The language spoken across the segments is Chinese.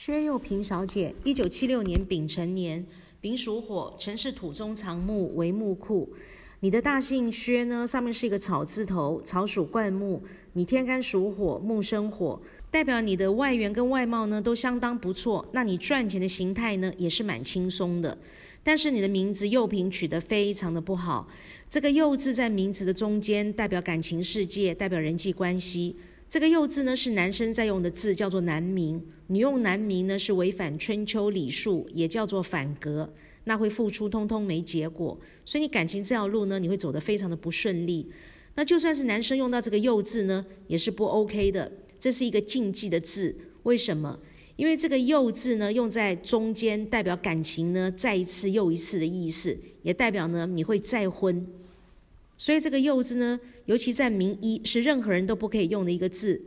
薛幼平小姐，一九七六年丙辰年，丙属火，辰是土中藏木为木库。你的大姓薛呢，上面是一个草字头，草属灌木。你天干属火，木生火，代表你的外缘跟外貌呢都相当不错。那你赚钱的形态呢也是蛮轻松的。但是你的名字幼平取得非常的不好。这个幼字在名字的中间，代表感情世界，代表人际关系。这个“幼”字呢，是男生在用的字，叫做男名。你用男名呢，是违反春秋礼数，也叫做反格，那会付出通通没结果。所以你感情这条路呢，你会走得非常的不顺利。那就算是男生用到这个“幼”字呢，也是不 OK 的。这是一个禁忌的字，为什么？因为这个“幼”字呢，用在中间，代表感情呢，再一次又一次的意思，也代表呢，你会再婚。所以这个“幼”字呢，尤其在名一，是任何人都不可以用的一个字，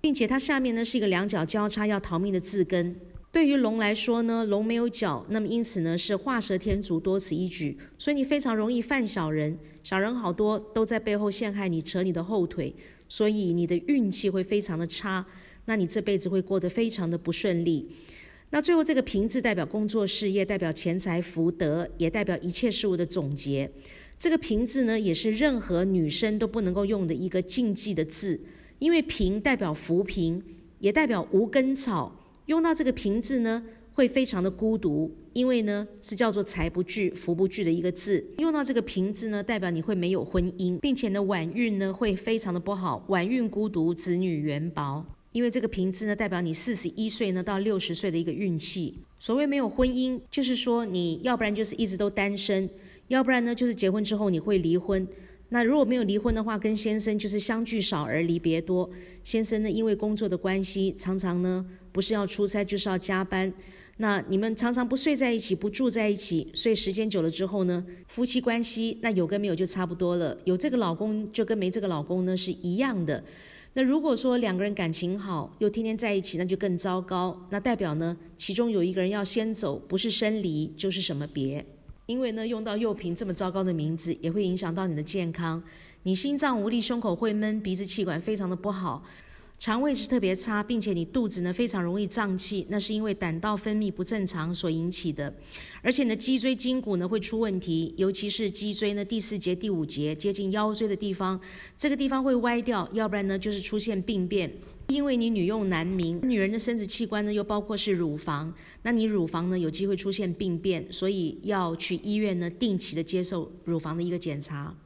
并且它下面呢是一个两脚交叉要逃命的字根。对于龙来说呢，龙没有脚，那么因此呢是画蛇添足，多此一举。所以你非常容易犯小人，小人好多都在背后陷害你，扯你的后腿，所以你的运气会非常的差，那你这辈子会过得非常的不顺利。那最后这个“平”字代表工作事业，代表钱财福德，也代表一切事物的总结。这个“平”字呢，也是任何女生都不能够用的一个禁忌的字，因为“平”代表浮萍，也代表无根草。用到这个“平”字呢，会非常的孤独，因为呢是叫做财不聚、福不聚的一个字。用到这个“平”字呢，代表你会没有婚姻，并且呢晚运呢会非常的不好，晚运孤独，子女缘薄。因为这个“平”字呢，代表你四十一岁呢到六十岁的一个运气。所谓没有婚姻，就是说你要不然就是一直都单身。要不然呢，就是结婚之后你会离婚。那如果没有离婚的话，跟先生就是相聚少而离别多。先生呢，因为工作的关系，常常呢不是要出差就是要加班。那你们常常不睡在一起，不住在一起，所以时间久了之后呢，夫妻关系那有跟没有就差不多了。有这个老公就跟没这个老公呢是一样的。那如果说两个人感情好，又天天在一起，那就更糟糕。那代表呢，其中有一个人要先走，不是生离就是什么别。因为呢，用到幼平这么糟糕的名字，也会影响到你的健康。你心脏无力，胸口会闷，鼻子气管非常的不好，肠胃是特别差，并且你肚子呢非常容易胀气，那是因为胆道分泌不正常所引起的。而且你的脊椎筋骨呢会出问题，尤其是脊椎呢第四节、第五节接近腰椎的地方，这个地方会歪掉，要不然呢就是出现病变。因为你女用男名，女人的生殖器官呢又包括是乳房，那你乳房呢有机会出现病变，所以要去医院呢定期的接受乳房的一个检查。